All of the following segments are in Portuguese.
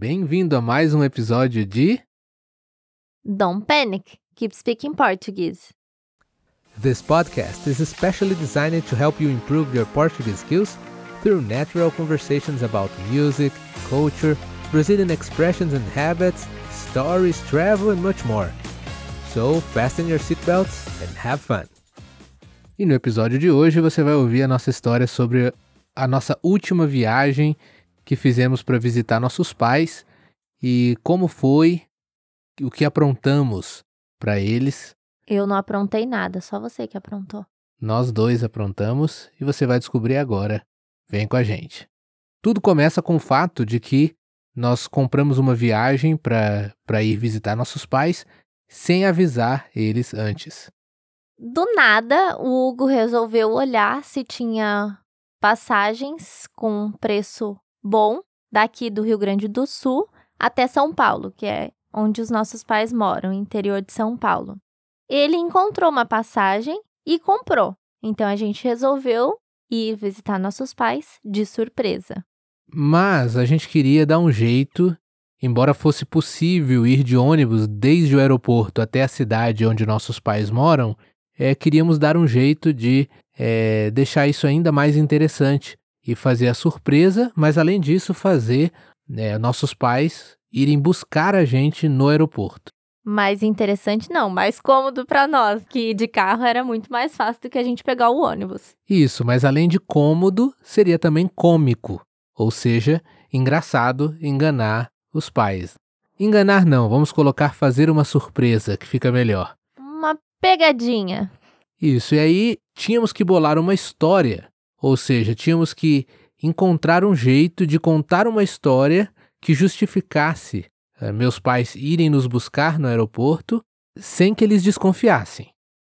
Bem-vindo a mais um episódio de Don't panic, keep speaking Portuguese. This podcast is especially designed to help you improve your Portuguese skills through natural conversations about music, culture, Brazilian expressions and habits, stories, travel, and much more. So, fasten your seatbelts and have fun. E no episódio de hoje você vai ouvir a nossa história sobre a nossa última viagem que fizemos para visitar nossos pais e como foi, o que aprontamos para eles. Eu não aprontei nada, só você que aprontou. Nós dois aprontamos e você vai descobrir agora. Vem com a gente. Tudo começa com o fato de que nós compramos uma viagem para ir visitar nossos pais sem avisar eles antes. Do nada, o Hugo resolveu olhar se tinha passagens com preço bom daqui do Rio Grande do Sul até São Paulo, que é onde os nossos pais moram, interior de São Paulo. Ele encontrou uma passagem e comprou. Então a gente resolveu ir visitar nossos pais de surpresa. Mas a gente queria dar um jeito, embora fosse possível ir de ônibus desde o aeroporto até a cidade onde nossos pais moram, é, queríamos dar um jeito de é, deixar isso ainda mais interessante e fazer a surpresa, mas além disso fazer né, nossos pais irem buscar a gente no aeroporto. Mais interessante não, mais cômodo para nós, que de carro era muito mais fácil do que a gente pegar o ônibus. Isso, mas além de cômodo, seria também cômico, ou seja, engraçado enganar os pais. Enganar não, vamos colocar fazer uma surpresa, que fica melhor. Uma pegadinha. Isso, e aí tínhamos que bolar uma história, ou seja, tínhamos que encontrar um jeito de contar uma história que justificasse uh, meus pais irem nos buscar no aeroporto sem que eles desconfiassem.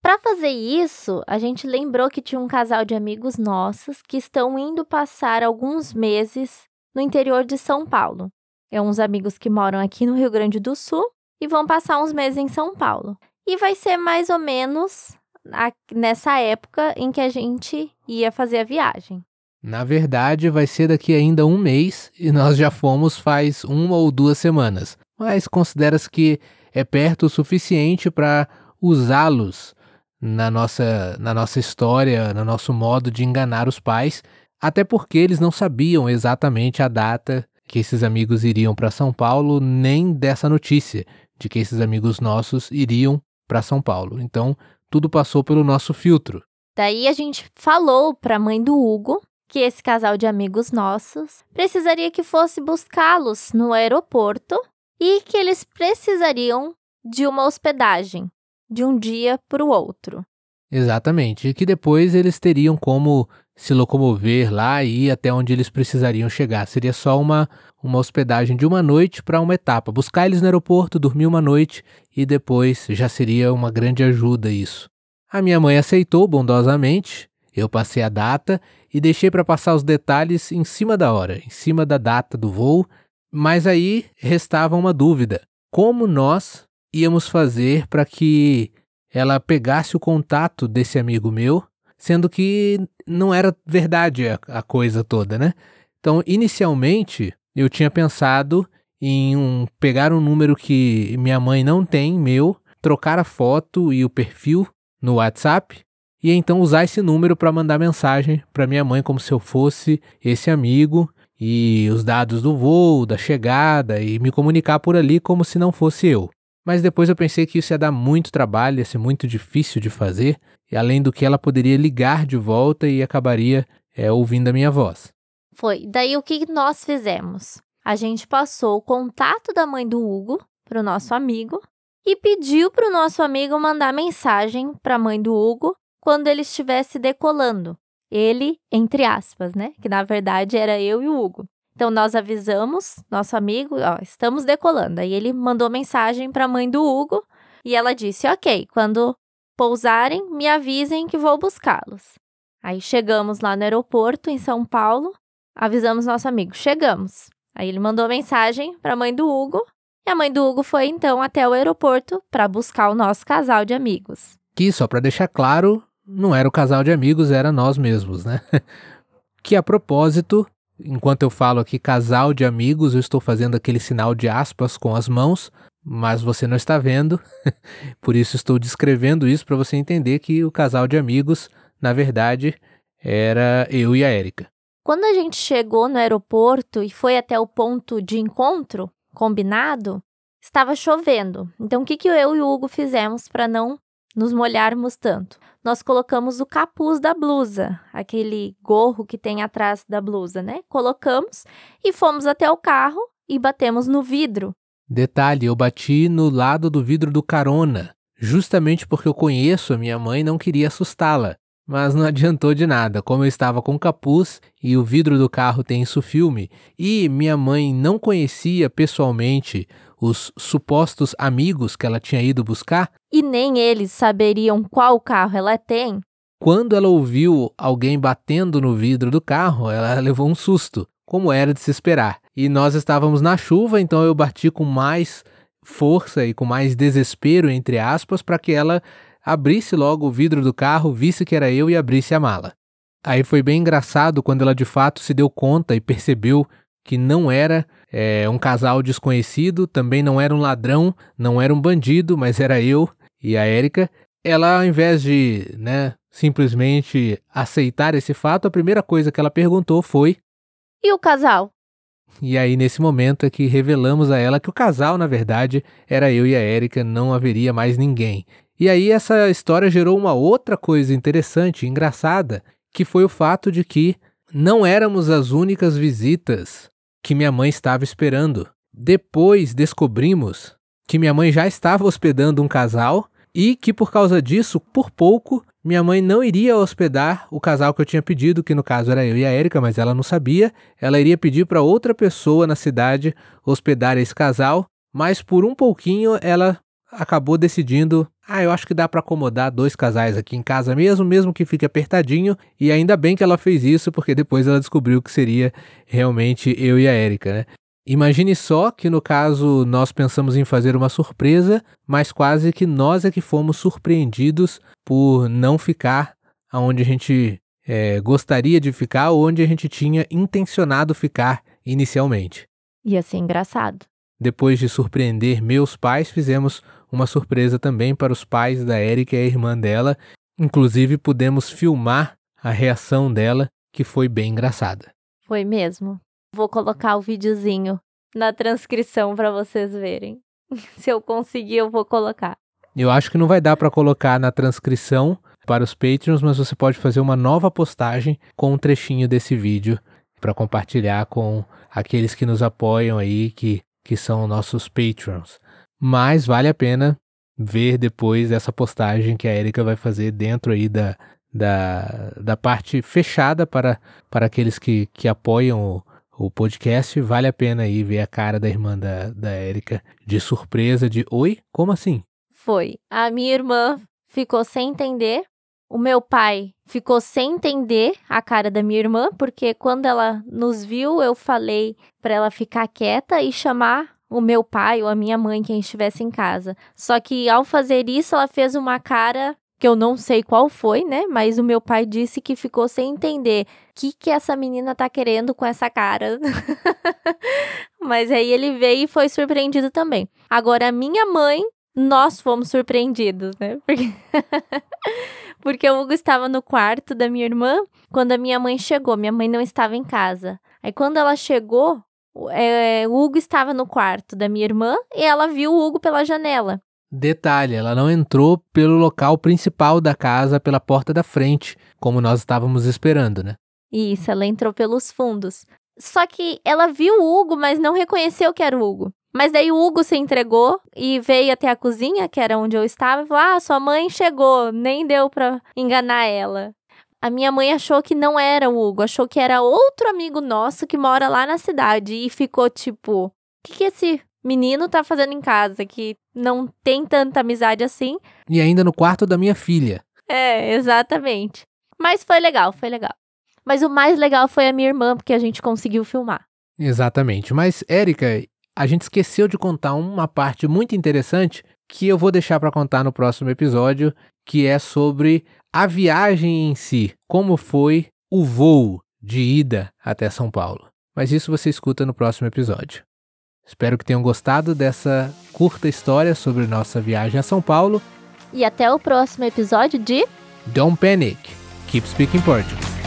Para fazer isso, a gente lembrou que tinha um casal de amigos nossos que estão indo passar alguns meses no interior de São Paulo. É uns amigos que moram aqui no Rio Grande do Sul e vão passar uns meses em São Paulo. E vai ser mais ou menos a, nessa época em que a gente ia fazer a viagem. Na verdade, vai ser daqui ainda um mês e nós já fomos faz uma ou duas semanas. Mas considera-se que é perto o suficiente para usá-los na nossa, na nossa história, no nosso modo de enganar os pais, até porque eles não sabiam exatamente a data que esses amigos iriam para São Paulo, nem dessa notícia de que esses amigos nossos iriam para São Paulo. Então, tudo passou pelo nosso filtro. Daí a gente falou para a mãe do Hugo que esse casal de amigos nossos precisaria que fosse buscá-los no aeroporto e que eles precisariam de uma hospedagem de um dia para o outro. Exatamente, e que depois eles teriam como se locomover lá e ir até onde eles precisariam chegar. Seria só uma, uma hospedagem de uma noite para uma etapa. Buscar eles no aeroporto, dormir uma noite e depois já seria uma grande ajuda isso. A minha mãe aceitou bondosamente, eu passei a data e deixei para passar os detalhes em cima da hora, em cima da data do voo, mas aí restava uma dúvida: como nós íamos fazer para que ela pegasse o contato desse amigo meu, sendo que não era verdade a, a coisa toda, né? Então, inicialmente, eu tinha pensado em um, pegar um número que minha mãe não tem, meu, trocar a foto e o perfil no WhatsApp e então usar esse número para mandar mensagem para minha mãe como se eu fosse esse amigo e os dados do voo, da chegada e me comunicar por ali como se não fosse eu. Mas depois eu pensei que isso ia dar muito trabalho, ia ser muito difícil de fazer, e além do que ela poderia ligar de volta e acabaria é, ouvindo a minha voz. Foi. Daí o que nós fizemos? A gente passou o contato da mãe do Hugo para o nosso amigo e pediu para o nosso amigo mandar mensagem para a mãe do Hugo quando ele estivesse decolando. Ele, entre aspas, né? Que na verdade era eu e o Hugo. Então nós avisamos nosso amigo, ó, estamos decolando. Aí ele mandou mensagem para a mãe do Hugo e ela disse: "OK, quando pousarem, me avisem que vou buscá-los". Aí chegamos lá no aeroporto em São Paulo, avisamos nosso amigo: "Chegamos". Aí ele mandou mensagem para a mãe do Hugo e a mãe do Hugo foi então até o aeroporto para buscar o nosso casal de amigos. Que só para deixar claro, não era o casal de amigos, era nós mesmos, né? que a propósito Enquanto eu falo aqui casal de amigos, eu estou fazendo aquele sinal de aspas com as mãos, mas você não está vendo. Por isso estou descrevendo isso para você entender que o casal de amigos, na verdade, era eu e a Érica. Quando a gente chegou no aeroporto e foi até o ponto de encontro combinado, estava chovendo. Então, o que, que eu e o Hugo fizemos para não nos molharmos tanto? Nós colocamos o capuz da blusa, aquele gorro que tem atrás da blusa, né? Colocamos e fomos até o carro e batemos no vidro. Detalhe, eu bati no lado do vidro do carona, justamente porque eu conheço a minha mãe e não queria assustá-la. Mas não adiantou de nada, como eu estava com capuz e o vidro do carro tem isso filme, e minha mãe não conhecia pessoalmente os supostos amigos que ela tinha ido buscar. E nem eles saberiam qual carro ela tem. Quando ela ouviu alguém batendo no vidro do carro, ela levou um susto, como era de se esperar. E nós estávamos na chuva, então eu bati com mais força e com mais desespero, entre aspas, para que ela abrisse logo o vidro do carro, visse que era eu e abrisse a mala. Aí foi bem engraçado quando ela de fato se deu conta e percebeu que não era é, um casal desconhecido, também não era um ladrão, não era um bandido, mas era eu e a Érica. Ela, ao invés de né, simplesmente aceitar esse fato, a primeira coisa que ela perguntou foi: E o casal? E aí, nesse momento, é que revelamos a ela que o casal, na verdade, era eu e a Érica, não haveria mais ninguém. E aí essa história gerou uma outra coisa interessante, engraçada, que foi o fato de que não éramos as únicas visitas que minha mãe estava esperando. Depois descobrimos que minha mãe já estava hospedando um casal e que por causa disso, por pouco, minha mãe não iria hospedar o casal que eu tinha pedido, que no caso era eu e a Érica, mas ela não sabia. Ela iria pedir para outra pessoa na cidade hospedar esse casal, mas por um pouquinho ela acabou decidindo, ah, eu acho que dá para acomodar dois casais aqui em casa mesmo, mesmo que fique apertadinho, e ainda bem que ela fez isso, porque depois ela descobriu que seria realmente eu e a Érica, né? Imagine só que no caso nós pensamos em fazer uma surpresa, mas quase que nós é que fomos surpreendidos por não ficar aonde a gente é, gostaria de ficar ou onde a gente tinha intencionado ficar inicialmente. Ia ser engraçado. Depois de surpreender meus pais, fizemos uma surpresa também para os pais da Erika e a irmã dela. Inclusive, pudemos filmar a reação dela, que foi bem engraçada. Foi mesmo. Vou colocar o videozinho na transcrição para vocês verem. Se eu conseguir, eu vou colocar. Eu acho que não vai dar para colocar na transcrição para os Patreons, mas você pode fazer uma nova postagem com um trechinho desse vídeo para compartilhar com aqueles que nos apoiam aí, que, que são nossos Patreons. Mas vale a pena ver depois essa postagem que a Erika vai fazer dentro aí da, da, da parte fechada para, para aqueles que, que apoiam o, o podcast. Vale a pena aí ver a cara da irmã da, da Erika de surpresa, de oi? Como assim? Foi. A minha irmã ficou sem entender. O meu pai ficou sem entender a cara da minha irmã, porque quando ela nos viu, eu falei para ela ficar quieta e chamar o meu pai ou a minha mãe, quem estivesse em casa. Só que ao fazer isso, ela fez uma cara que eu não sei qual foi, né? Mas o meu pai disse que ficou sem entender o que, que essa menina tá querendo com essa cara. Mas aí ele veio e foi surpreendido também. Agora, a minha mãe, nós fomos surpreendidos, né? Porque, Porque o Hugo estava no quarto da minha irmã quando a minha mãe chegou. Minha mãe não estava em casa. Aí, quando ela chegou, é, o Hugo estava no quarto da minha irmã e ela viu o Hugo pela janela. Detalhe, ela não entrou pelo local principal da casa, pela porta da frente, como nós estávamos esperando, né? Isso, ela entrou pelos fundos. Só que ela viu o Hugo, mas não reconheceu que era o Hugo. Mas daí o Hugo se entregou e veio até a cozinha, que era onde eu estava, e falou: Ah, sua mãe chegou, nem deu pra enganar ela a minha mãe achou que não era o Hugo, achou que era outro amigo nosso que mora lá na cidade e ficou tipo: o que, que esse menino tá fazendo em casa que não tem tanta amizade assim? E ainda no quarto da minha filha. É, exatamente. Mas foi legal, foi legal. Mas o mais legal foi a minha irmã, porque a gente conseguiu filmar. Exatamente. Mas, Érica, a gente esqueceu de contar uma parte muito interessante que eu vou deixar para contar no próximo episódio, que é sobre a viagem em si, como foi o voo de ida até São Paulo. mas isso você escuta no próximo episódio. Espero que tenham gostado dessa curta história sobre nossa viagem a São Paulo. E até o próximo episódio de Don't Panic, Keep Speaking Portuguese.